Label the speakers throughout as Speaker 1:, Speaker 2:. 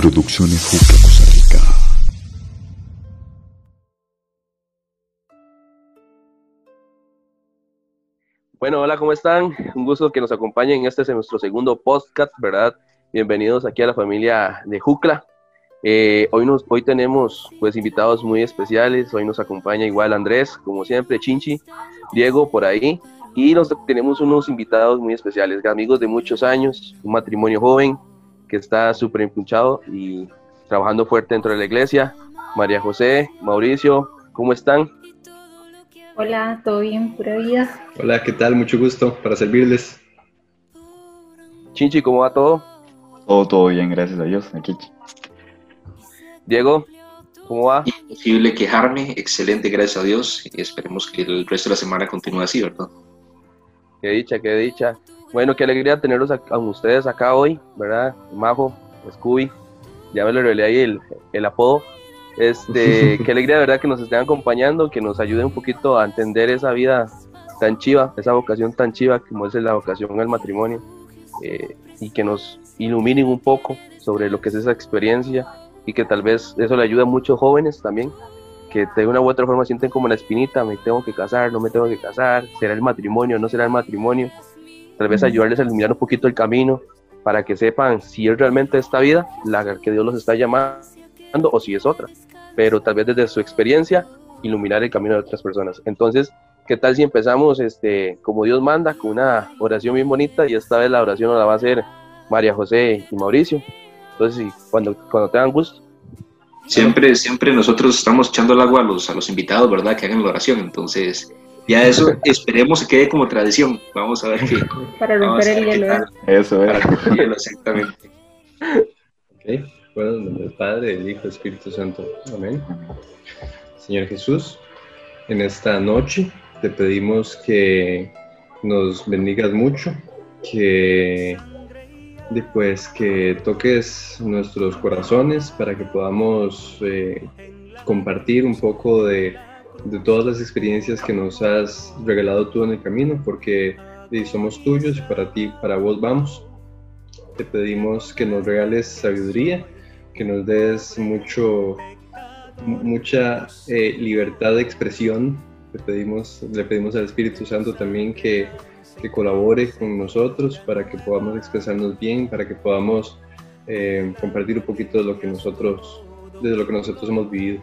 Speaker 1: Producciones Juca, Costa Rica.
Speaker 2: Bueno, hola, ¿cómo están? Un gusto que nos acompañen. Este es nuestro segundo podcast, ¿verdad? Bienvenidos aquí a la familia de Jucla. Eh, hoy, nos, hoy tenemos pues invitados muy especiales. Hoy nos acompaña igual Andrés, como siempre, Chinchi, Diego por ahí. Y nos, tenemos unos invitados muy especiales, amigos de muchos años, un matrimonio joven que está súper empunchado y trabajando fuerte dentro de la iglesia. María José, Mauricio, ¿cómo están?
Speaker 3: Hola, ¿todo bien? Pura vida.
Speaker 4: Hola, ¿qué tal? Mucho gusto para servirles.
Speaker 2: Chinchi, ¿cómo va todo?
Speaker 5: Todo, todo bien, gracias a Dios. Aquí.
Speaker 2: Diego, ¿cómo va?
Speaker 6: Imposible quejarme, excelente, gracias a Dios. Y esperemos que el resto de la semana continúe así, ¿verdad?
Speaker 2: Qué dicha, qué dicha. Bueno, qué alegría tenerlos a, a ustedes acá hoy, ¿verdad? Majo, Scooby, ya me lo revelé ahí el, el apodo. Este, qué alegría verdad que nos estén acompañando, que nos ayuden un poquito a entender esa vida tan chiva, esa vocación tan chiva como es la vocación al matrimonio, eh, y que nos iluminen un poco sobre lo que es esa experiencia y que tal vez eso le ayude a muchos jóvenes también, que de una u otra forma sienten como la espinita, me tengo que casar, no me tengo que casar, será el matrimonio, no será el matrimonio, tal vez ayudarles a iluminar un poquito el camino para que sepan si es realmente esta vida la que Dios los está llamando o si es otra, pero tal vez desde su experiencia iluminar el camino de otras personas. Entonces, ¿qué tal si empezamos este, como Dios manda, con una oración bien bonita y esta vez la oración la va a hacer María José y Mauricio? Entonces, cuando, cuando tengan gusto.
Speaker 6: Siempre, siempre nosotros estamos echando el agua a los, a los invitados, ¿verdad? Que hagan la oración. Entonces, ya eso esperemos que quede como tradición. Vamos a ver qué.
Speaker 3: Para romper el hielo. ¿eh?
Speaker 5: Eso es.
Speaker 6: Para romper el hielo, exactamente.
Speaker 4: Ok, bueno, en nombre del Padre, del Hijo, del Espíritu Santo. Amén. Señor Jesús, en esta noche te pedimos que nos bendigas mucho, que después que toques nuestros corazones para que podamos eh, compartir un poco de, de, todas las experiencias que nos has regalado tú en el camino, porque somos tuyos y para ti, para vos vamos. Te pedimos que nos regales sabiduría, que nos des mucho, mucha eh, libertad de expresión. Le pedimos, le pedimos al Espíritu Santo también que, que colabore con nosotros para que podamos expresarnos bien, para que podamos eh, compartir un poquito de lo que nosotros, de lo que nosotros hemos vivido.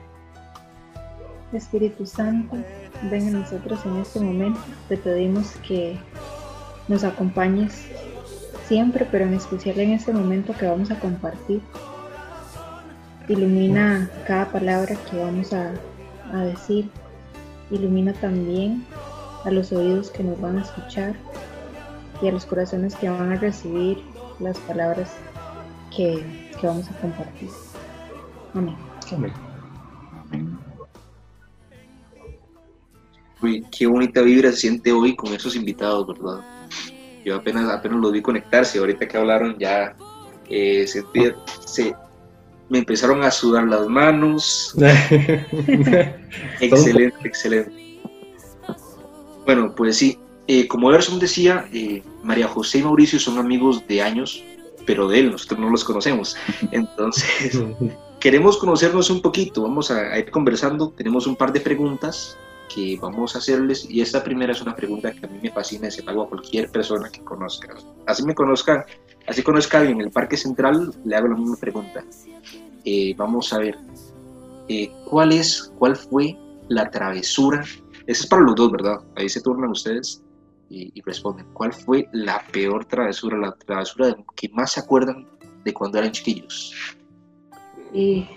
Speaker 3: Espíritu Santo, ven a nosotros en este momento. Te pedimos que nos acompañes siempre, pero en especial en este momento que vamos a compartir. Ilumina cada palabra que vamos a, a decir. Ilumina también a los oídos que nos van a escuchar y a los corazones que van a recibir las palabras que, que vamos a compartir. Amén.
Speaker 4: Amén.
Speaker 6: Uy, qué bonita vibra se siente hoy con esos invitados, ¿verdad? Yo apenas, apenas los vi conectarse, ahorita que hablaron ya eh, se, se, me empezaron a sudar las manos. excelente, excelente. Bueno, pues sí, eh, como Everson decía, eh, María José y Mauricio son amigos de años, pero de él, nosotros no los conocemos. Entonces, queremos conocernos un poquito, vamos a, a, ir conversando, tenemos un par de preguntas que vamos a hacerles y esta primera es una pregunta que a mí me fascina y se la hago a cualquier persona que conozca. Así me conozca, así conozca a alguien en el Parque Central, le hago la misma pregunta. Eh, vamos a ver, eh, ¿cuál es, cuál fue la travesura? Eso es para los dos, ¿verdad? Ahí se turnan ustedes y, y responden. ¿Cuál fue la peor travesura, la travesura de, que más se acuerdan de cuando eran chiquillos?
Speaker 3: ¿Y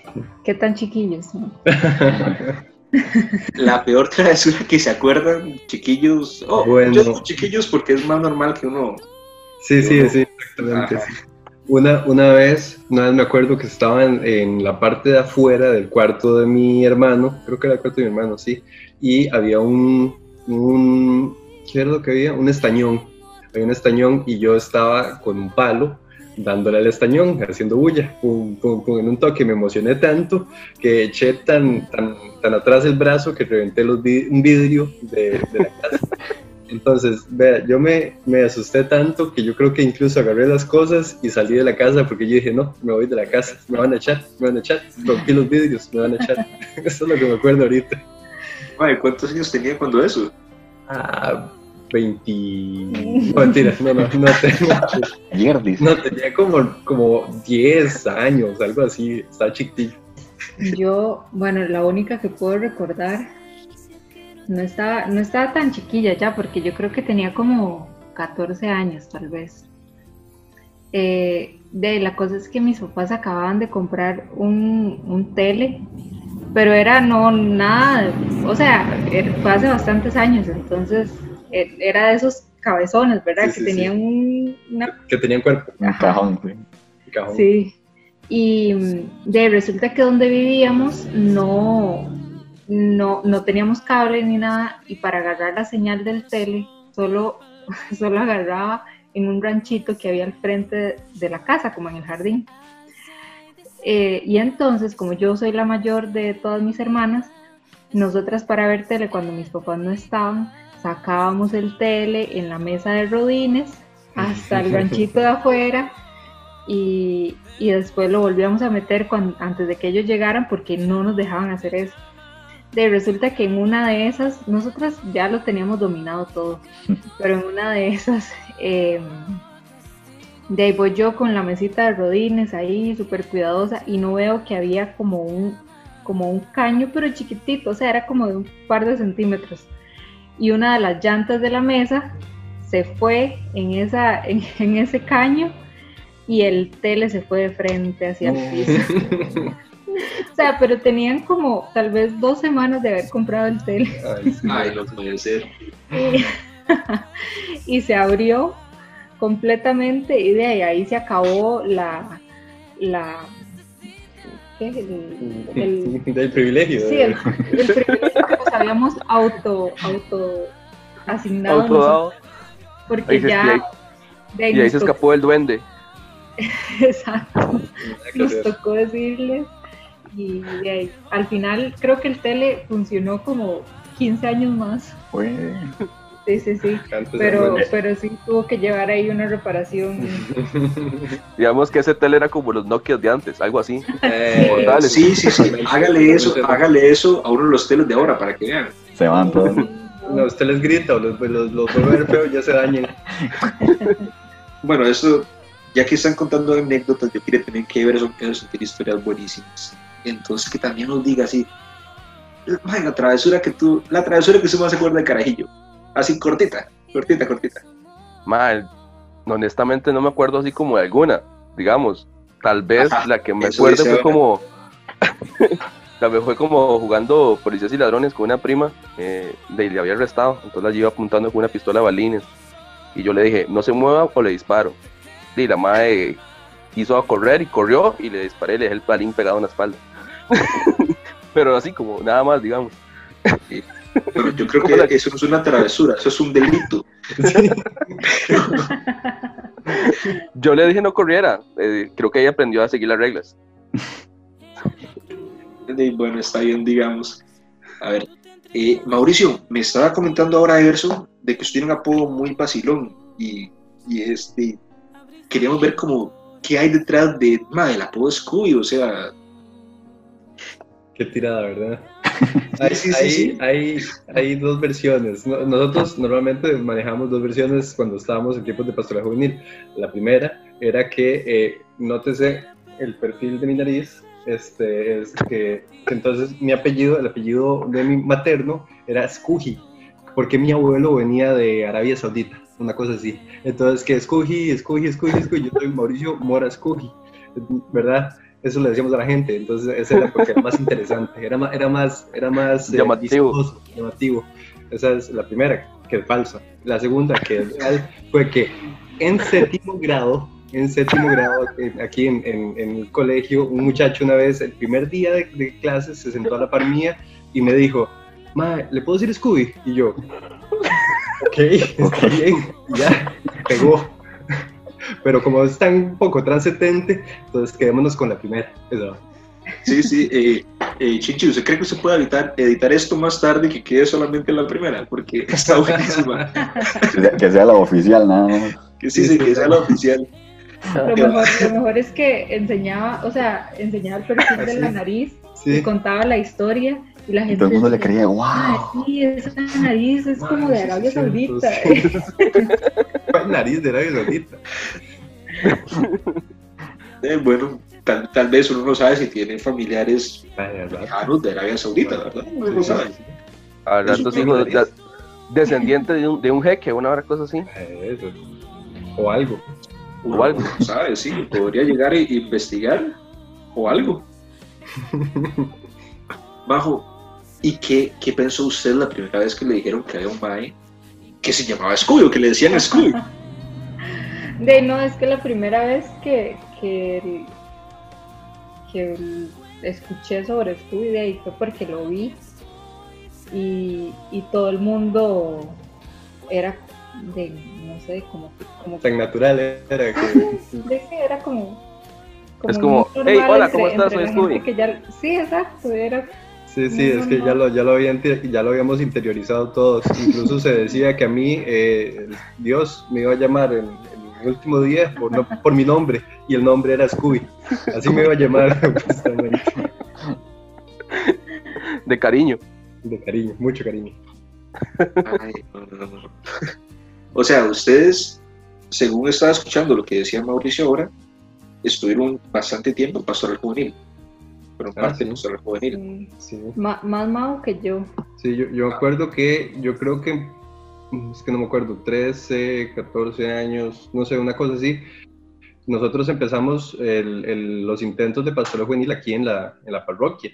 Speaker 3: qué tan chiquillos? No?
Speaker 6: la peor travesura que se acuerdan, chiquillos. Oh, bueno. Yo digo chiquillos porque es más normal que uno.
Speaker 4: Sí, sí, sí, exactamente. Sí. Una, una vez, una vez me acuerdo que estaba en, en, la parte de afuera del cuarto de mi hermano, creo que era el cuarto de mi hermano, sí, y había un, un ¿qué era lo que había? Un estañón, había un estañón y yo estaba con un palo dándole al estañón, haciendo bulla, pum, pum, pum, en un toque me emocioné tanto que eché tan, tan, tan atrás el brazo que reventé los vid un vidrio de, de la casa. Entonces, vea, yo me, me asusté tanto que yo creo que incluso agarré las cosas y salí de la casa porque yo dije, no, me voy de la casa, me van a echar, me van a echar, rompí los vidrios, me van a echar. Eso es lo que me acuerdo ahorita.
Speaker 6: Mae, ¿cuántos años tenía cuando eso?
Speaker 4: Ah, 20... No, mentira, no, no, no tenía,
Speaker 5: Ayer dice.
Speaker 4: no, tenía como, como 10 años, algo así, estaba chiquitillo.
Speaker 3: Yo, bueno, la única que puedo recordar, no estaba, no estaba tan chiquilla ya, porque yo creo que tenía como 14 años tal vez. Eh, de la cosa es que mis papás acababan de comprar un, un tele, pero era no nada, o sea, era- fue hace bastantes años, entonces era de esos cabezones, ¿verdad?
Speaker 4: Sí,
Speaker 3: que
Speaker 4: sí,
Speaker 3: tenían un- una
Speaker 4: Que tenían cuerpo,
Speaker 5: Un cajón, sí.
Speaker 4: cajón.
Speaker 3: Sí. Y mm, de resulta que donde vivíamos no, no, no teníamos cable ni nada y para agarrar la señal del tele solo, solo agarraba en un ranchito que había al frente de la casa, como en el jardín. Eh, y entonces, como yo soy la mayor de todas mis hermanas, nosotras para ver tele cuando mis papás no estaban, sacábamos el tele en la mesa de rodines hasta el ranchito de afuera y, y después lo volvíamos a meter antes de que ellos llegaran porque no nos dejaban hacer eso. De resulta que en una de esas, nosotras ya lo teníamos dominado todo, pero en una de esas, eh, de ahí voy yo con la mesita de rodines ahí, súper cuidadosa, y no veo que había como un, como un caño, pero chiquitito, o sea, era como de un par de centímetros. Y una de las llantas de la mesa se fue en, esa, en, en ese caño y el tele se fue de frente hacia el piso. O sea, pero tenían como tal vez dos semanas de haber comprado el tele
Speaker 4: Ay,
Speaker 6: no puede ser.
Speaker 3: y, y se abrió completamente y de ahí, ahí se acabó la... la ¿qué? El- el-
Speaker 4: Del privilegio.
Speaker 3: sí, el, el privilegio que nos habíamos auto, auto asignado
Speaker 2: Autodado.
Speaker 3: nosotros, porque
Speaker 2: Ahí se-
Speaker 3: ya...
Speaker 2: y ahí-
Speaker 3: de ahí
Speaker 2: Y ahí se
Speaker 3: tocó-
Speaker 2: escapó el duende.
Speaker 3: Exacto. Nos tocó decirles y de ahí, al final creo que el tele funcionó como 15 años más.
Speaker 5: Fue.
Speaker 3: Sí, sí, sí.
Speaker 4: Antes
Speaker 3: Pero, pero sí tuvo que llevar ahí una reparación.
Speaker 2: Digamos que ese tele era como los Nokia de antes, algo así.
Speaker 4: Eh.
Speaker 6: Sí, sí, sí. Hágale eso, hágale eso a uno de los teles de ahora para que vean.
Speaker 5: Se van todos.
Speaker 4: No, usted les grita o los, los, los vuelve a ver feo, ya se dañan.
Speaker 6: Bueno, eso, ya que están contando anécdotas, yo quería también que ver eso, eso tiene historias buenísimas. Entonces que también nos diga así, "Mae, la travesura que tú, la travesura que usted más se acuerda de carajillo. Así cortita, cortita, cortita.
Speaker 2: Mal, honestamente no me acuerdo así como de alguna, digamos. Tal vez
Speaker 6: Ajá,
Speaker 2: la que me acuerdo fue
Speaker 6: ahora.
Speaker 2: como. la vez fue como jugando policías y ladrones con una prima, eh, le había arrestado, entonces la lleva apuntando con una pistola de balines. Y yo le dije, no se mueva o le disparo. Y la madre quiso correr y corrió y le disparé y le dejé el balín pegado en la espalda. Pero así como nada más, digamos.
Speaker 6: Pero yo creo que eso no es una travesura, eso es un delito.
Speaker 2: Yo le dije no corriera, eh, creo que ella aprendió a seguir las reglas.
Speaker 6: Y bueno, está bien, digamos. A ver, eh, Mauricio, me estaba comentando ahora Everson de que usted tiene un apodo muy vacilón y, y este, queríamos ver como qué hay detrás de, ma, del apodo Scooby, o sea,
Speaker 4: Qué tirada, ¿verdad? Hay,
Speaker 6: sí, sí,
Speaker 4: hay,
Speaker 6: sí.
Speaker 4: hay, hay dos versiones. No- Nosotros normalmente manejamos dos versiones cuando estábamos en tiempos de pastoral juvenil. La primera era que, eh, nótese el perfil de mi nariz, este, es que, entonces mi apellido, el apellido de mi materno era Skuji, porque mi abuelo venía de Arabia Saudita, una cosa así. Entonces, que Skuji, Skuji, Skuji, Skuji, yo soy Mauricio Mora Skuji, ¿verdad? Eso le decíamos a la gente, entonces ese era porque era más interesante, era más, era más, era más eh,
Speaker 2: Llamativo.
Speaker 4: vistoso, llamativo. Esa es la primera, que es falsa. La segunda, que es real, fue que en séptimo grado, en séptimo grado, eh, aquí en, en- en el colegio, un muchacho una vez, el primer día de, de clases, se sentó a la par mía y me dijo, Ma, ¿le puedo decir Scooby? Y yo, ok, está bien, y ya, pegó. Pero como es tan poco transcendente, entonces quedémonos con la primera. Eso.
Speaker 6: sí, sí, eh, Eh, Chichi, ¿usted cree que usted puede editar, editar esto más tarde y que quede solamente en la primera? Porque está buenísima.
Speaker 5: Que sea, la oficial, nada más.
Speaker 6: Que sí, sí, que sea la oficial.
Speaker 3: Lo mejor, lo mejor es que enseñaba, o sea, enseñaba el perfil de la nariz y
Speaker 4: Sí.
Speaker 3: contaba la historia y la
Speaker 5: Y
Speaker 3: gente
Speaker 5: todo el mundo le creía,
Speaker 3: "Ah,
Speaker 5: wow.
Speaker 3: sí, esa nariz es como de Arabia Saudita.
Speaker 4: ¿Cuál nariz de Arabia Saudita?
Speaker 6: Eh, bueno, tal, tal vez uno no sabe si tiene familiares
Speaker 4: ¿verdad?
Speaker 6: lejanos de Arabia Saudita, ¿verdad? Uno no sabe.
Speaker 2: A
Speaker 6: Eso
Speaker 2: hijos de- descendiente de un, de un jeque, una hora cosa así.
Speaker 4: Ay, Eso. O algo.
Speaker 6: Uno
Speaker 2: O algo.
Speaker 6: no sabe, sí, podría llegar e investigar o algo. Bajo, ¿y qué, qué pensó usted la primera vez que le dijeron que había un mae que se llamaba Scooby o que le decían Scooby?
Speaker 3: De no, es que la primera vez que, que, escuché sobre Scooby de ahí fue porque lo vi y, y todo el mundo era de, no sé, como, como
Speaker 4: Tan natural era que.
Speaker 3: de que era como,
Speaker 2: Es como, "Hey, hola, ¿cómo estás? Soy Scooby".
Speaker 3: que ya- sí, exacto, era
Speaker 4: Sí, sí, es que ya lo, ya lo, habían, ya lo habíamos interiorizado todos. Incluso se decía que a mí eh, Dios me iba a llamar en, en el último día por, no- por mi nombre y el nombre era Scooby. Así me iba a llamar justamente.
Speaker 2: De cariño.
Speaker 4: De cariño, mucho cariño.
Speaker 6: Ay, no, no, no, no. O sea, ustedes, según estaba escuchando lo que decía Mauricio ahora, estuvieron bastante tiempo en Pastoral Juvenil. Fueron
Speaker 4: Ah,
Speaker 6: parte
Speaker 4: sí.
Speaker 6: de Pastoral Juvenil.
Speaker 4: Sí,
Speaker 3: ma- más mago que yo.
Speaker 4: sí yo, yo me acuerdo que, yo creo que, mm, es que no me acuerdo, 13, 14 años, no sé, una cosa así. Nosotros empezamos el- el- los intentos de pastoral juvenil aquí en la, en la parroquia.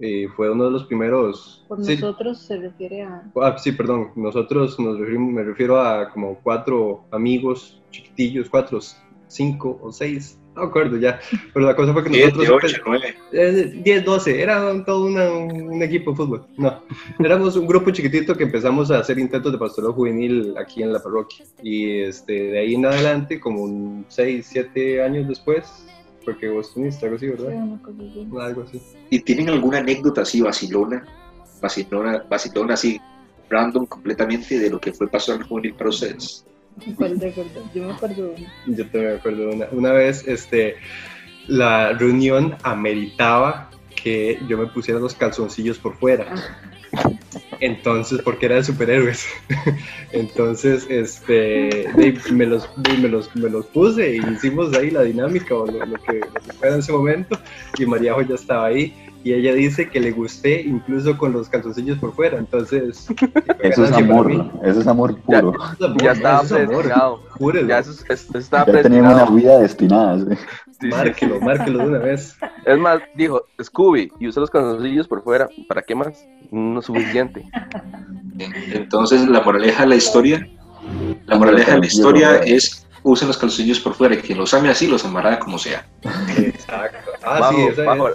Speaker 4: Eh, fue uno de los primeros...
Speaker 3: Por
Speaker 4: sí,
Speaker 3: nosotros se refiere a
Speaker 4: Ah, sí, perdón. Nosotros nos referimos, me refiero a como cuatro amigos chiquitillos, cuatro, cinco o seis, no me acuerdo ya. Pero la cosa fue que
Speaker 6: Siete,
Speaker 4: nosotros...
Speaker 6: ocho, nueve.
Speaker 4: Eh, 10, 12, era un- todo una- un equipo de fútbol. No, éramos un grupo chiquitito que empezamos a hacer intentos de pastoreo juvenil aquí en la parroquia. Y este, de ahí en adelante, como 6, 7 años después, porque vos teniste algo así,
Speaker 3: sí,
Speaker 4: ¿verdad?
Speaker 3: una cosa así.
Speaker 4: Algo así.
Speaker 6: ¿Y tienen alguna anécdota así, vacilona? Vacilona, vacilona así, random completamente de lo que fue Pastoral Juvenil para ustedes.
Speaker 3: Yo me acuerdo de una.
Speaker 4: Yo también me acuerdo de una. Una vez, este, la reunión ameritaba que yo me pusiera los calzoncillos por fuera. Entonces, porque era de superhéroes. Entonces, este, me, los, me, los, me los puse y hicimos ahí la dinámica o lo, lo que, lo que fuera en ese momento. Y Mariajo ya estaba ahí. Y ella dice que le gusté incluso con los calzoncillos por fuera. Entonces,
Speaker 5: Eso es amor, eso es amor puro.
Speaker 2: Ya estaba
Speaker 4: eso es amor.
Speaker 2: predestinado.
Speaker 4: Júrelo.
Speaker 2: Ya eso, es- eso estaba
Speaker 5: Ya tenían una vida destinada. sí.
Speaker 2: Sí, sí.
Speaker 4: Márquelo, márquelo de una vez.
Speaker 2: Es más, dijo Scooby y usó los calzoncillos por fuera. ¿Para qué más? No es suficiente.
Speaker 6: Entonces, la moraleja de la historia, la moraleja de la historia es usen los calzoncillos por fuera y quien los ame así los amará como sea.
Speaker 4: Exacto. Ah,
Speaker 2: Bajo,
Speaker 4: sí, esa
Speaker 2: bajo.
Speaker 4: es.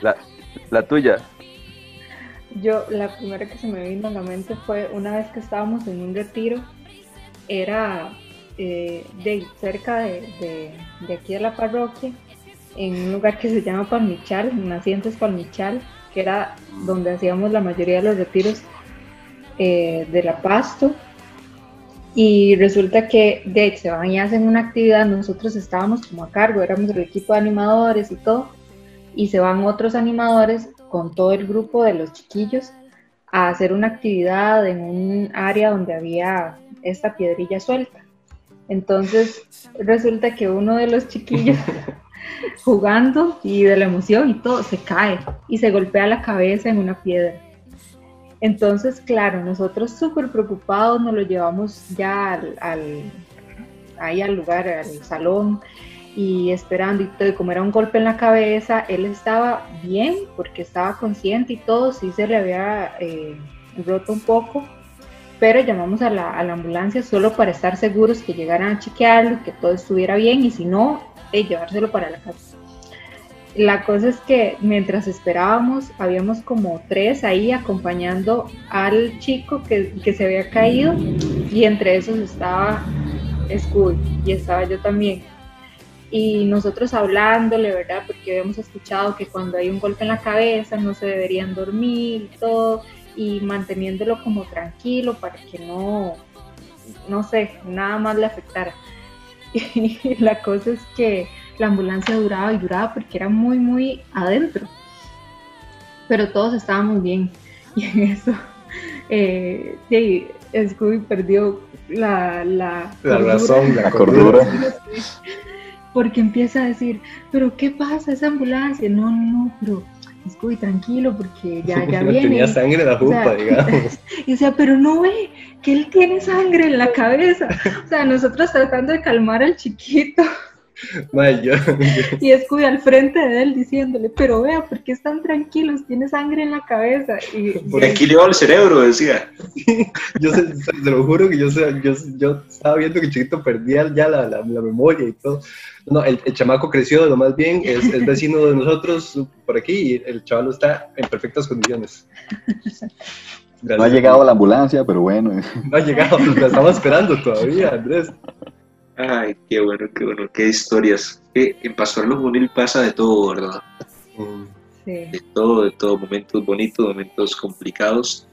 Speaker 4: Sí,
Speaker 2: La tuya.
Speaker 3: Yo, la primera que se me vino a la mente fue una vez que estábamos en un retiro, era eh, de cerca de, de- aquí de la parroquia, en un lugar que se llama Palmichal, Nacientes Palmichal, que era donde hacíamos la mayoría de los retiros eh, de la Pasto. Y resulta que de se van y hacen una actividad, nosotros estábamos como a cargo, éramos el equipo de animadores y todo, y se van otros animadores con todo el grupo de los chiquillos a hacer una actividad en un área donde había esta piedrilla suelta. Entonces resulta que uno de los chiquillos jugando y de la emoción y todo se cae y se golpea la cabeza en una piedra. Entonces, claro, nosotros súper preocupados nos lo llevamos ya al, al- ahí al lugar, al salón y esperando y todo, y como era un golpe en la cabeza, él estaba bien porque estaba consciente y todo, sí se le había eh, roto un poco, pero llamamos a la, a la ambulancia solo para estar seguros que llegaran a chequearlo, que todo estuviera bien y si no, eh, llevárselo para la casa. La cosa es que mientras esperábamos, habíamos como tres ahí acompañando al chico que, que se había caído y entre esos estaba Scooby y estaba yo también. Y nosotros hablándole, ¿verdad? Porque habíamos escuchado que cuando hay un golpe en la cabeza no se deberían dormir y todo, y manteniéndolo como tranquilo para que no, no sé, nada más le afectara. Y la cosa es que la ambulancia duraba y duraba porque era muy, muy adentro. Pero todos estábamos bien. Y en eso, eh, sí, Scooby perdió la, la,
Speaker 4: La
Speaker 3: cordura.
Speaker 4: razón, la
Speaker 5: La
Speaker 4: cordura.
Speaker 3: Porque empieza a decir, pero ¿qué pasa esa ambulancia? No, no, pero Scooby, tranquilo, porque ya, ya
Speaker 4: No
Speaker 3: viene.
Speaker 4: tenía sangre en la jupa,
Speaker 3: sea,
Speaker 4: digamos.
Speaker 3: Y decía, pero no ve que él tiene sangre en la cabeza. O sea, nosotros tratando de calmar al chiquito Y Scooby al frente de él diciéndole, pero vea, ¿por qué están tranquilos? Tiene sangre en la cabeza. Y,
Speaker 6: Por aquí le va el cerebro, decía.
Speaker 4: yo se, se- te lo juro que yo, sé- yo, yo estaba viendo que el chiquito perdía ya la, la, la memoria y todo. No, el, el chamaco creció de lo más bien, es, es vecino de nosotros por aquí y el chaval está en perfectas condiciones.
Speaker 5: No ha llegado la ambulancia, pero bueno.
Speaker 4: No ha llegado, la estamos esperando todavía, Andrés.
Speaker 6: Ay, qué bueno, qué bueno, qué historias. Que en Pastoral Juvenil pasa de todo, ¿verdad?
Speaker 3: Sí.
Speaker 6: De todo, de todo, momentos bonitos, momentos complicados.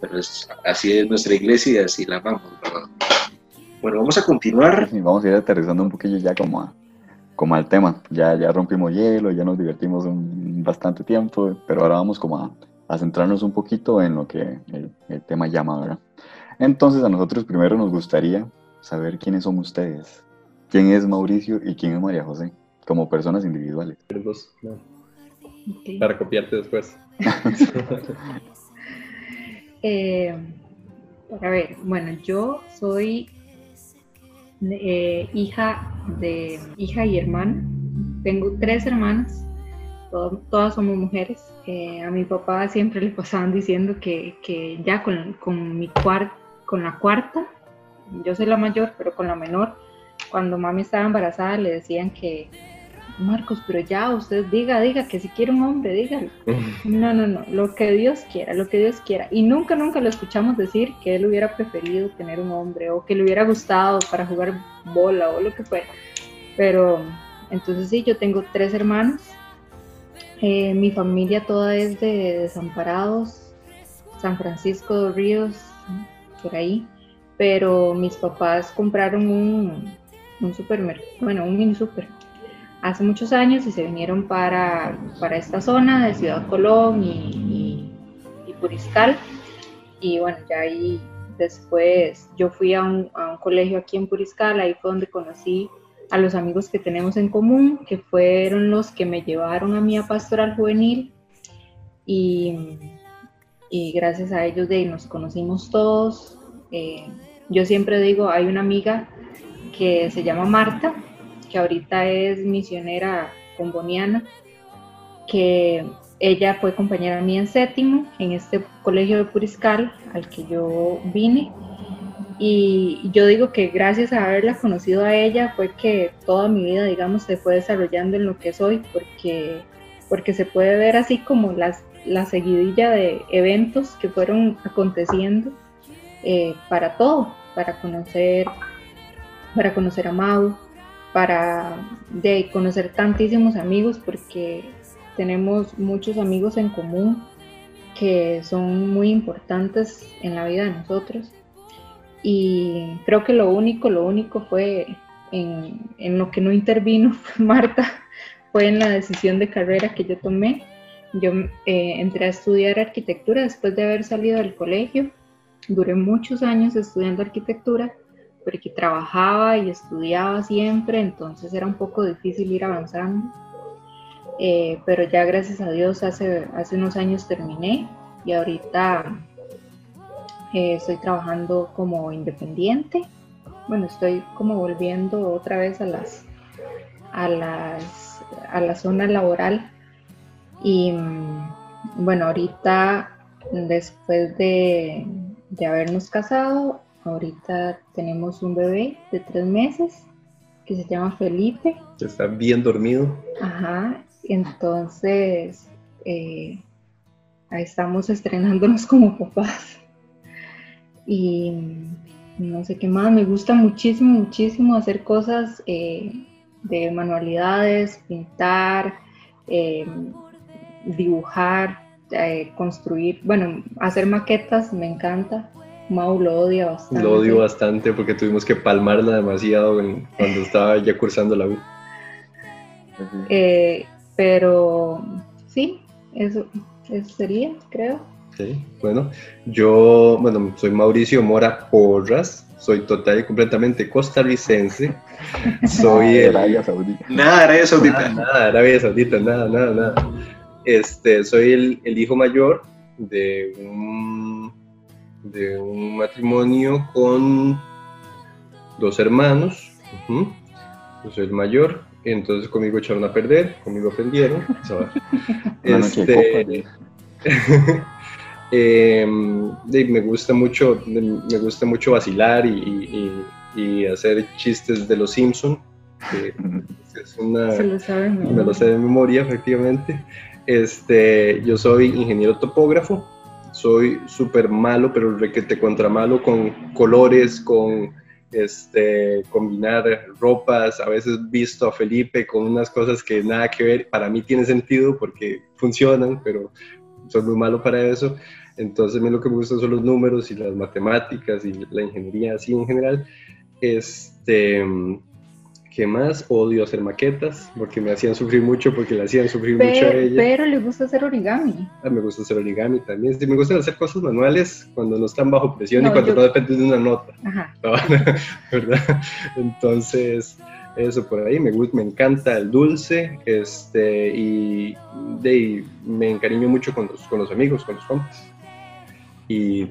Speaker 6: Pero es- así es nuestra iglesia y así la amamos, ¿verdad? Bueno, vamos a continuar.
Speaker 5: Sí, vamos a ir aterrizando un poquillo ya como, a- como al tema. Ya, ya rompimos hielo, ya nos divertimos un, bastante tiempo, pero ahora vamos como a, a centrarnos un poquito en lo que el, el tema llama, ¿verdad? Entonces a nosotros primero nos gustaría saber quiénes son ustedes, quién es Mauricio y quién es María José, como personas individuales.
Speaker 4: Los- no,
Speaker 3: Ok.
Speaker 4: para copiarte después.
Speaker 3: Eh, a ver, bueno, yo soy eh, hija de hija y hermana. Tengo tres hermanas, to- todas somos mujeres. Eh, a mi papá siempre le pasaban diciendo que, que ya con, con mi cuar- con la cuarta, yo soy la mayor, pero con la menor, cuando mami estaba embarazada le decían que Marcos, pero ya usted diga, diga que si quiere un hombre, dígalo. No, no, no, lo que Dios quiera, lo que Dios quiera. Y nunca, nunca lo escuchamos decir que él hubiera preferido tener un hombre o que le hubiera gustado para jugar bola o lo que fuera. Pero entonces sí, yo tengo tres hermanos. Eh, mi familia toda es de Desamparados, San Francisco de Ríos, por ahí. Pero mis papás compraron un, supermercado, bueno, un mini super hace muchos años y se vinieron para, para esta zona de Ciudad Colón y, Puriscal. Y bueno, ya ahí después yo fui a un, a un colegio aquí en Puriscal, ahí fue donde conocí a los amigos que tenemos en común, que fueron los que me llevaron a mí a Pastoral Juvenil. Y, gracias a ellos de nos conocimos todos. Eh, yo siempre digo, hay una amiga que se llama Marta, que ahorita es misionera comboniana, que ella fue compañera mía en séptimo en este colegio de Puriscal al que yo vine. Y yo digo que gracias a haberla conocido a ella fue que toda mi vida, digamos, se fue desarrollando en lo que soy, porque, porque se puede ver así como las, la seguidilla de eventos que fueron aconteciendo eh, para todo, para conocer, para conocer a Mau, para de conocer tantísimos amigos porque tenemos muchos amigos en común que son muy importantes en la vida de nosotros y creo que lo único, lo único fue en, lo que no intervino Marta, fue en la decisión de carrera que yo tomé. Yo eh, entré a estudiar arquitectura después de haber salido del colegio, duré muchos años estudiando arquitectura porque trabajaba y estudiaba siempre, entonces era un poco difícil ir avanzando. Eh, pero ya gracias a Dios hace, hace unos años terminé y ahorita eh, estoy trabajando como independiente. Bueno, estoy como volviendo otra vez a las a las a la zona laboral y mm, bueno, ahorita después de, de habernos casado, ahorita tenemos un bebé de tres meses que se llama Felipe.
Speaker 4: Está bien dormido.
Speaker 3: Ajá, entonces eh, ahí estamos estrenándonos como papás. Y no sé qué más, me gusta muchísimo, muchísimo hacer cosas eh, de manualidades, pintar, eh, dibujar, eh, construir, bueno, hacer maquetas me encanta. Mau lo odia bastante.
Speaker 4: Lo odio bastante porque tuvimos que palmarla demasiado en- cuando estaba ya cursando la U.
Speaker 3: Eh, pero sí, eso, eso sería, creo.
Speaker 4: Bueno, yo, bueno, soy Mauricio Mora Porras, soy total y completamente costarricense. Soy el,
Speaker 5: Arabia Saudita.
Speaker 6: Nada, Arabia Saudita.
Speaker 4: Nada, nada, Arabia Saudita, nada, nada, nada. Este, soy el, el hijo mayor de un, de un matrimonio con dos hermanos. Yo soy el mayor, entonces conmigo echaron a perder, conmigo aprendieron. este, eh, de- me gusta mucho, me gusta mucho vacilar y, y- y- y hacer chistes de los Simpson. que es una,
Speaker 3: Se lo saben. ¿no?
Speaker 4: me lo sé de memoria, efectivamente. Este, yo soy ingeniero topógrafo, soy súper malo, pero requete contra malo con colores, con este, combinar ropas. A veces visto a Felipe con unas cosas que nada que ver, para mí tiene sentido porque funcionan, pero soy muy malo para eso. Entonces, a mí lo que me gusta son los números y las matemáticas y la ingeniería así en general. Este, ¿Qué más? Odio hacer maquetas porque me hacían sufrir mucho, porque le hacían sufrir mucho a ella.
Speaker 3: pero le gusta hacer origami.
Speaker 4: Ah, me gusta hacer origami también. Sí, me gusta hacer cosas manuales cuando no están bajo presión y cuando
Speaker 3: yo-
Speaker 4: no dependen de una nota,
Speaker 3: Ajá.
Speaker 4: ¿verdad? Entonces, eso por ahí. Me, me encanta el dulce este, y, de, y me encariño mucho con los, con los amigos, con los compas. Y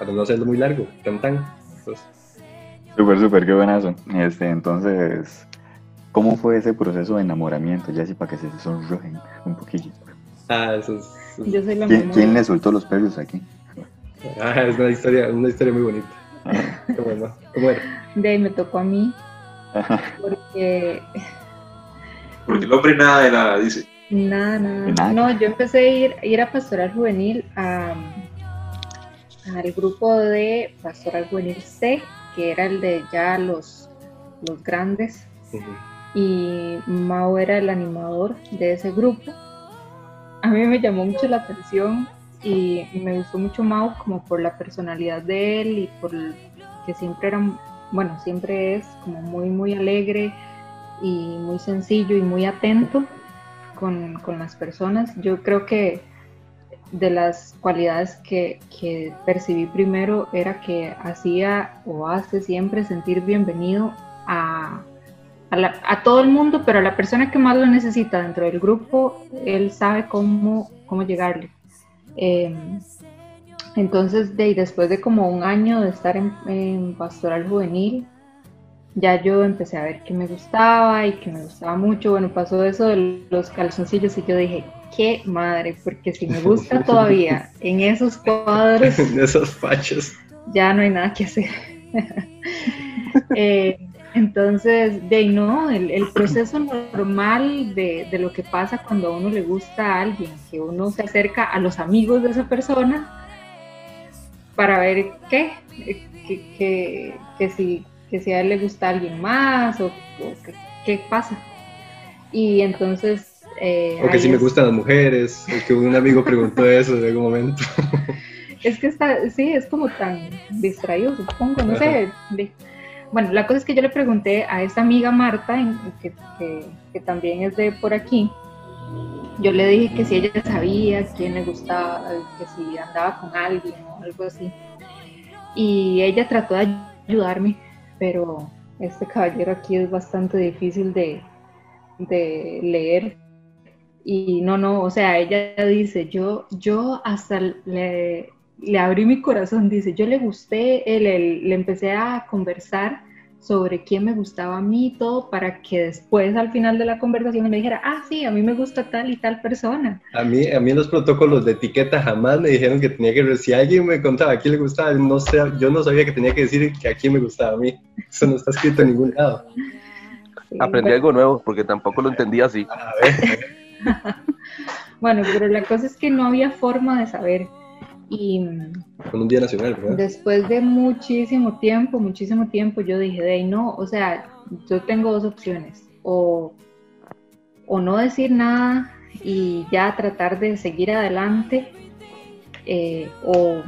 Speaker 4: para no hacerlo muy largo, tan tan. Pues,
Speaker 5: Súper, súper, qué buenazo. Este, entonces, ¿cómo fue ese proceso de enamoramiento? Ya así para que se sonrojen un poquillo.
Speaker 4: ah, eso es,
Speaker 3: Yo soy la
Speaker 5: ¿Quién, quién le soltó los perros aquí?
Speaker 4: ah, es una historia, una historia muy bonita. Qué bueno. ¿Cómo era?
Speaker 3: De ahí me tocó a mí, porque
Speaker 6: Porque el hombre nada de nada, dice.
Speaker 3: nada, nada.
Speaker 5: Nada.
Speaker 3: No, yo empecé a ir, ir a Pastoral Juvenil a, al grupo de Pastoral Juvenil C, que era el de ya los, los grandes, y Mao era el animador de ese grupo. A mí me llamó mucho la atención y me gustó mucho Mao como por la personalidad de él y por el- que siempre era, bueno, siempre es como muy, muy alegre y muy sencillo y muy atento con, con las personas. Yo creo que de las cualidades que, que percibí primero era que hacía o hace siempre sentir bienvenido a, a, todo el mundo, pero a la persona que más lo necesita dentro del grupo, él sabe cómo, cómo llegarle. Eh, entonces, de, después de como un año de estar en, en pastoral juvenil, ya yo empecé a ver que me gustaba y que me gustaba mucho. Bueno, pasó eso de los calzoncillos y yo dije, qué madre, porque si me gusta todavía en esos cuadros,
Speaker 4: Esos fachos.
Speaker 3: ya no hay nada que hacer. Eh, entonces, de no, el, el proceso normal de, de lo que pasa cuando a uno le gusta a alguien, que uno se acerca a los amigos de esa persona para ver qué, que, que, que si, que si a él le gusta a alguien más o, o qué pasa. Y entonces... eh,
Speaker 4: O que si me gustan las mujeres, o que un amigo preguntó eso en algún momento.
Speaker 3: Es que está, sí, es como tan distraído, supongo, no sé. de- Bueno, la cosa es que yo le pregunté a esta amiga Marta, en- que, que- que también es de por aquí, yo le dije que si ella sabía quién le gustaba, que si andaba con alguien o algo así. Y ella trató de ayudarme, pero este caballero aquí es bastante difícil de, de leer. Y no, no, o sea, ella dice, yo, yo hasta le, le abrí mi corazón, dice, yo le gusté, le, le empecé a conversar sobre quién me gustaba a mí y todo para que después al final de la conversación me dijera, ah, sí, a mí me gusta tal y tal persona.
Speaker 4: A mí, a mí en los protocolos de etiqueta jamás me dijeron que tenía que, si alguien me contaba a quién le gustaba, no sé, yo no sabía que tenía que decir que a quién me gustaba a mí. Eso no está escrito en ningún lado.
Speaker 3: Sí,
Speaker 2: Aprendí
Speaker 3: bueno,
Speaker 2: algo nuevo porque tampoco lo entendía así.
Speaker 4: A ver,
Speaker 3: Bueno, pero la cosa es que no había forma de saber. Y
Speaker 4: con un día nacional, ¿verdad?
Speaker 3: después de muchísimo tiempo, muchísimo tiempo, yo dije, de ahí no, o sea, yo tengo dos opciones. o, o no decir nada y ya tratar de seguir adelante eh, o,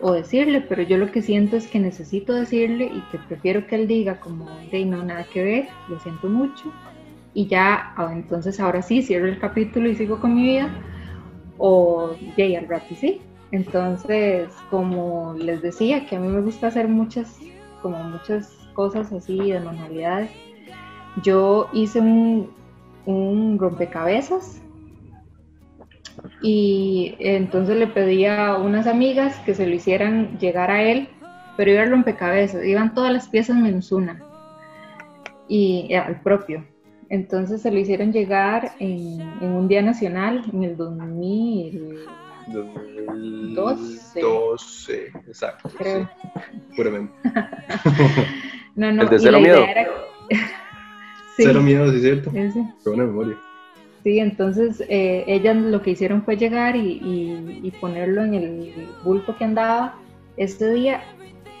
Speaker 3: o, decirle, pero yo lo que siento es que necesito decirle y que prefiero que él diga como de no, nada que ver, lo siento mucho y ya, ah, entonces ahora sí, cierro el capítulo y sigo con mi vida o ya al rato sí. Entonces, como les decía, que a mí me gusta hacer muchas, como muchas cosas así de manualidades, yo hice un, un rompecabezas y entonces le pedí a unas amigas que se lo hicieran llegar a él, pero iba el rompecabezas, iban todas las piezas menos una y al propio. Entonces se lo hicieron llegar en, un día nacional en el 2012.
Speaker 4: 12, exacto. Creo. puramente.
Speaker 3: no, no,
Speaker 2: el de cero miedo.
Speaker 4: Cero miedo, sí, cierto. Qué buena memoria.
Speaker 3: Sí, entonces eh, ellas lo que hicieron fue llegar y, ponerlo en el bulto que andaba este día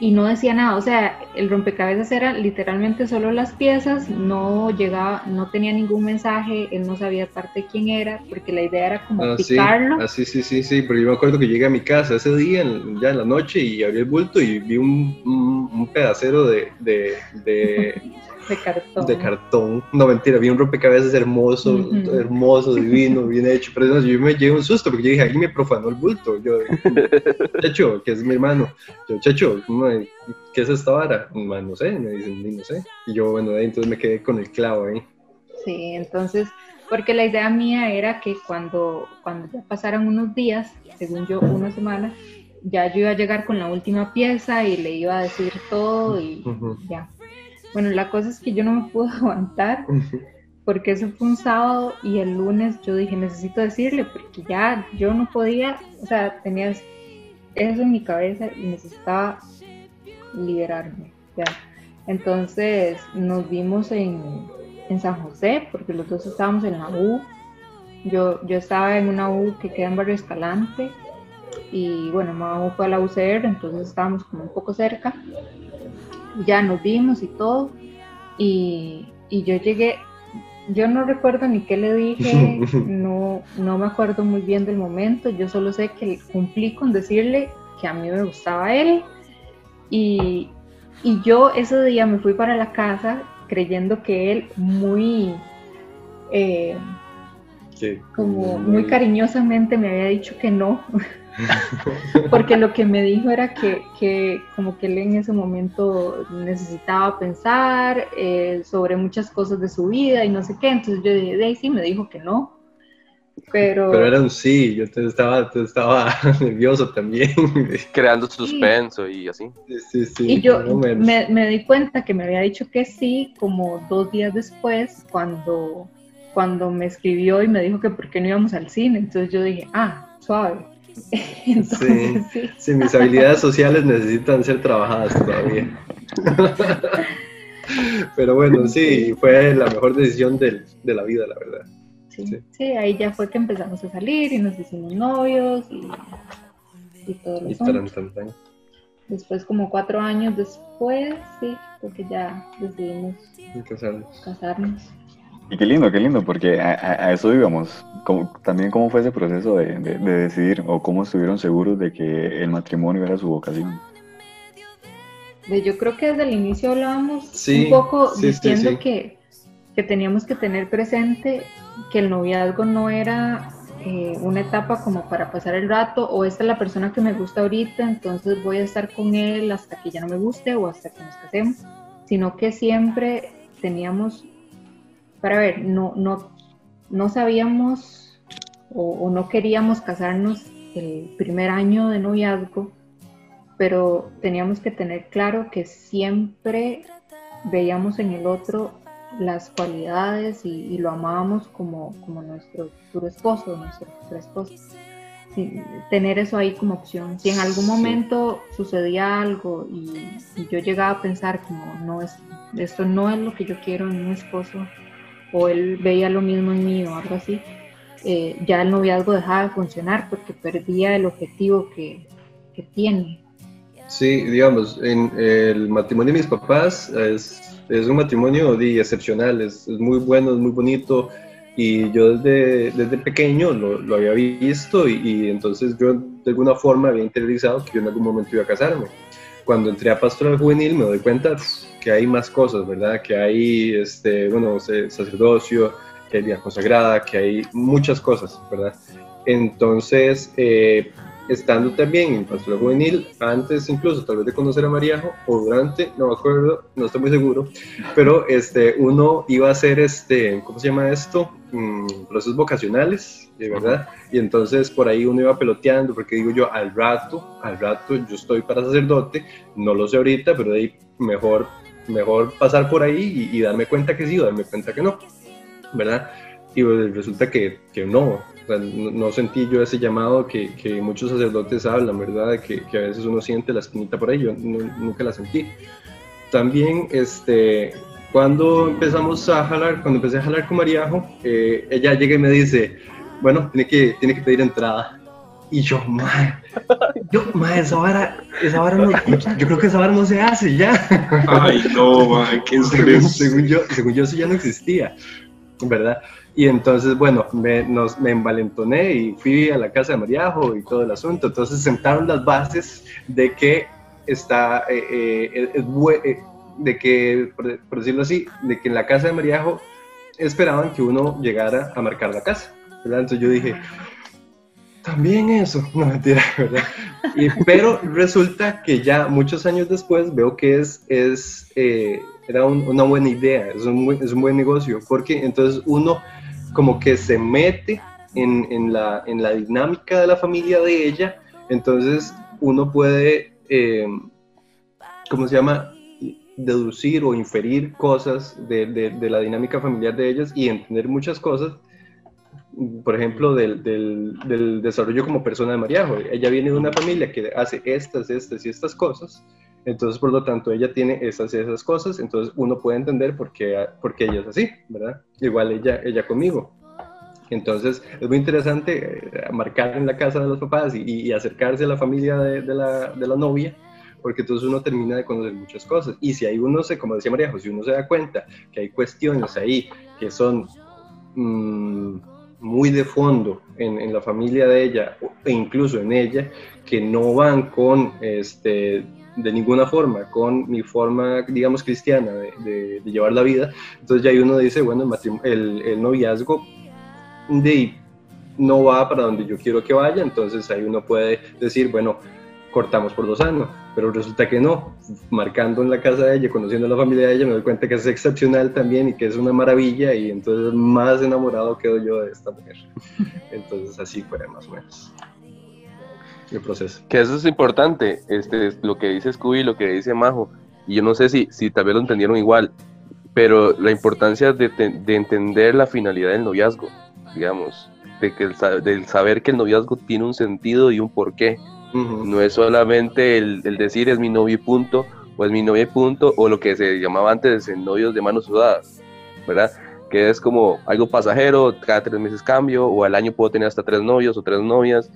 Speaker 3: y no decía nada, o sea, el rompecabezas era literalmente solo las piezas, no llegaba, no tenía ningún mensaje, él no sabía parte de quién era, porque la idea era como ah, picarlo.
Speaker 4: Sí. Ah, sí, sí, sí, sí, pero yo me acuerdo que llegué a mi casa ese día, ya en la noche, y abrí el bulto y vi un, un, pedacero de, de
Speaker 3: De cartón.
Speaker 4: De cartón. No, mentira, vi un rompecabezas hermoso, hermoso, divino, bien hecho. Pero yo me llevé un susto porque yo dije, alguien me profanó el bulto. Yo, Chacho, que es mi hermano. Yo, Chacho, ¿qué es esta vara? No sé, me dicen, no sé. Y yo, bueno, entonces me quedé con el clavo ahí.
Speaker 3: Sí, entonces, porque la idea mía era que cuando, cuando ya pasaran unos días, según yo, una semana, ya yo iba a llegar con la última pieza y le iba a decir todo y ya. Bueno, la cosa es que yo no me pude aguantar porque eso fue un sábado y el lunes yo dije, necesito decirle porque ya yo no podía, o sea, tenía eso en mi cabeza y necesitaba liberarme. Ya. Entonces nos vimos en, en, San José porque los dos estábamos en la U. Yo, yo estaba en una U que queda en Barrio Escalante y bueno, mamá fue a la UCR, entonces estábamos como un poco cerca ya nos vimos y todo. Y, yo llegué, yo no recuerdo ni qué le dije, no, no me acuerdo muy bien del momento, yo solo sé que cumplí con decirle que a mí me gustaba él. Y, yo ese día me fui para la casa creyendo que él muy... Eh, como muy cariñosamente me había dicho que no, porque lo que me dijo era que, como que él en ese momento necesitaba pensar eh, sobre muchas cosas de su vida y no sé qué, entonces yo dije, Daisy me dijo que no. Pero,
Speaker 4: pero era un sí, yo estaba, estaba nervioso también.
Speaker 2: Creando suspenso y así.
Speaker 4: Sí, sí,
Speaker 3: y yo me, me, di cuenta que me había dicho que sí como dos días después cuando, cuando me escribió y me dijo que por qué no íbamos al cine. Entonces yo dije, ah, suave
Speaker 4: sí, mis habilidades sociales necesitan ser trabajadas todavía. Pero bueno, sí, fue la mejor decisión de la vida, la verdad.
Speaker 3: Sí, ahí ya fue que empezamos a salir y nos hicimos novios y, y todo lo y Después, como cuatro años después, sí, porque ya decidimos casarnos.
Speaker 5: Y qué lindo, qué lindo, porque a, eso íbamos. también cómo fue ese proceso de, decidir o cómo estuvieron seguros de que el matrimonio era su vocación.
Speaker 3: Yo creo que desde el inicio hablábamos un poco diciendo Que, que, teníamos que tener presente que el noviazgo no era eh, una etapa como para pasar el rato o esta es la persona que me gusta ahorita, entonces voy a estar con él hasta que ya no me guste o hasta que nos casemos, sino que siempre teníamos para ver, no, no, no sabíamos o, no queríamos casarnos el primer año de noviazgo, pero teníamos que tener claro que siempre veíamos en el otro las cualidades y, lo amábamos como, como nuestro futuro esposo, nuestro futuro esposo. tener eso ahí como opción. Si en algún momento sucedía algo y, yo llegaba a pensar como no es, esto no es lo que yo quiero en un esposo, o él veía lo mismo en mí o algo así, eh, ya el noviazgo dejaba de funcionar porque perdía el objetivo que, que tiene.
Speaker 4: Sí, digamos, en el matrimonio de mis papás es es un matrimonio de, excepcional, es, muy bueno, es muy bonito, y yo desde, desde pequeño lo, lo había visto y, y, entonces yo de alguna forma había interiorizado que yo en algún momento iba a casarme. Cuando entré a pastoral juvenil me doy cuenta que hay más cosas, ¿verdad? Que hay, este, bueno, sacerdocio, que hay vida consagrada, que hay muchas cosas, ¿verdad? Entonces, eh, estando también en pastoral juvenil, antes incluso tal vez de conocer a Mariajo, o durante, no me acuerdo, no estoy muy seguro, pero este, uno iba a hacer, este, ¿cómo se llama esto? Mm, procesos vocacionales, de verdad, y entonces por ahí uno iba peloteando, porque digo yo, al rato, al rato yo estoy para sacerdote, no lo sé ahorita, pero de ahí mejor, mejor pasar por ahí y, y darme cuenta que sí o darme cuenta que no, ¿verdad? Y pues, resulta que, que no, no, sentí yo ese llamado que, que, muchos sacerdotes hablan, ¿verdad? Que, que, a veces uno siente la espinita por ahí, yo nunca la sentí. También, este, cuando empezamos a jalar, cuando empecé a jalar con Mariajo, eh, ella llega y me dice, bueno, tiene que, tiene que pedir entrada. Y yo, madre, yo, madre, esa vara, esa vara no, yo creo que esa vara no se hace ya.
Speaker 6: Ay, no, madre, qué
Speaker 4: según, según, yo, según yo eso ya no existía, ¿verdad? Y entonces, bueno, me, nos, me envalentoné y fui a la casa de Mariajo y todo el asunto. Entonces sentaron las bases de que está, eh, eh, eh, de que, por, decirlo así, de que en la casa de Mariajo esperaban que uno llegara a marcar la casa. Entonces yo dije, también eso, no mentira, ¿verdad? Y, pero resulta que ya muchos años después veo que es, es era una buena idea, es un, es un buen negocio, porque entonces uno como que se mete en, en, la, en la dinámica de la familia de ella, entonces uno puede, eh, ¿cómo se llama? Deducir o inferir cosas de, de, la dinámica familiar de ellas y entender muchas cosas, por ejemplo, del, del, desarrollo como persona de Mariajo. Ella viene de una familia que hace estas, estas y estas cosas, entonces, por lo tanto, ella tiene esas y esas cosas, entonces uno puede entender por qué, por qué ella es así, ¿verdad? Igual ella, ella conmigo. Entonces, es muy interesante eh, marcar en la casa de los papás y, acercarse a la familia de, de, la, de, la, novia, porque entonces uno termina de conocer muchas cosas. Y si hay uno, se, como decía María José, si uno se da cuenta que hay cuestiones ahí que son mmm, muy de fondo en, en, la familia de ella e incluso en ella, que no van con este, de ninguna forma con mi forma, digamos, cristiana de, de, llevar la vida. Entonces ya uno dice, bueno, el, el, noviazgo de, no va para donde yo quiero que vaya, entonces ahí uno puede decir, bueno, cortamos por dos años, pero resulta que no, marcando en la casa de ella, conociendo a la familia de ella, me doy cuenta que es excepcional también y que es una maravilla y entonces más enamorado quedo yo de esta mujer. Entonces así fue más o menos el proceso.
Speaker 2: Que eso es importante, este, lo que dice Scooby, lo que dice Majo, y yo no sé si, si tal vez lo entendieron igual, pero la importancia de, de entender la finalidad del noviazgo, digamos, de que el, del saber que el noviazgo tiene un sentido y un porqué. No es solamente el, el, decir es mi novio y punto, o es mi novia y punto, o lo que se llamaba antes en novios de manos sudadas, ¿verdad? Que es como algo pasajero, cada tres meses cambio, o al año puedo tener hasta tres novios o tres novias,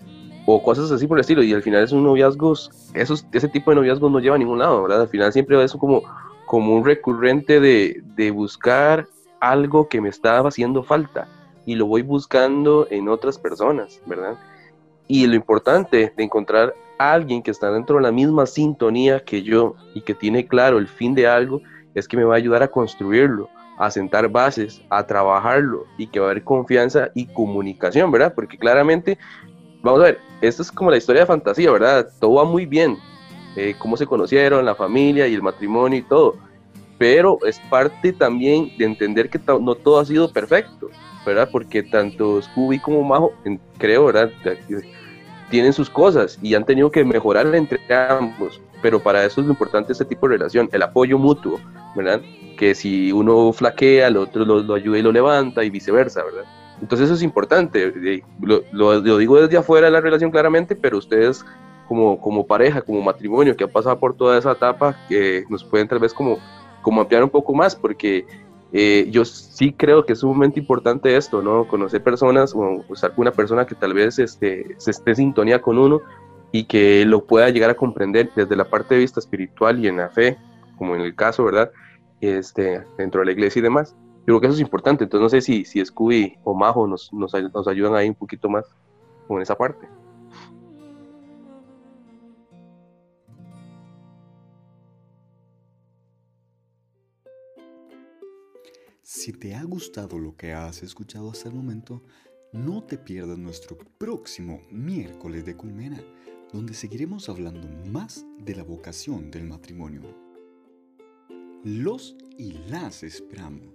Speaker 2: o cosas así por el estilo, y al final es un noviazgo, esos, ese tipo de noviazgos no lleva a ningún lado, ¿verdad? Al final siempre es como, como un recurrente de, de buscar algo que me estaba haciendo falta, y lo voy buscando en otras personas, ¿verdad? Y lo importante de encontrar a alguien que está dentro de la misma sintonía que yo y que tiene claro el fin de algo, es que me va a ayudar a construirlo, a sentar bases, a trabajarlo y que va a haber confianza y comunicación, ¿verdad? Porque claramente vamos a ver, esto es como la historia de fantasía, ¿verdad? Todo va muy bien, eh, cómo se conocieron, la familia y el matrimonio y todo, pero es parte también de entender que no todo ha sido perfecto, ¿verdad? Porque tanto Scooby como Majo, creo, ¿verdad? Tienen sus cosas y han tenido que mejorar entre ambos, pero para eso es lo importante este tipo de relación, el apoyo mutuo, ¿verdad? Que si uno flaquea, el otro lo, lo ayuda y lo levanta y viceversa, ¿verdad? Entonces eso es importante, lo, lo, lo, digo desde afuera de la relación claramente, pero ustedes como, como pareja, como matrimonio que ha pasado por toda esa etapa, que nos pueden tal vez como, como ampliar un poco más, porque eh, yo sí creo que es sumamente importante esto, ¿no? Conocer personas o usar con una persona que tal vez este, se esté en sintonía con uno y que lo pueda llegar a comprender desde la parte de vista espiritual y en la fe, como en el caso, ¿verdad? este, dentro de la iglesia y demás. Yo creo que eso es importante, entonces no sé si, si Scooby o Majo nos, nos, nos ayudan ahí un poquito más con esa parte.
Speaker 1: Si te ha gustado lo que has escuchado hasta el momento, no te pierdas nuestro próximo miércoles de Culmena, donde seguiremos hablando más de la vocación del matrimonio. Los y las esperamos.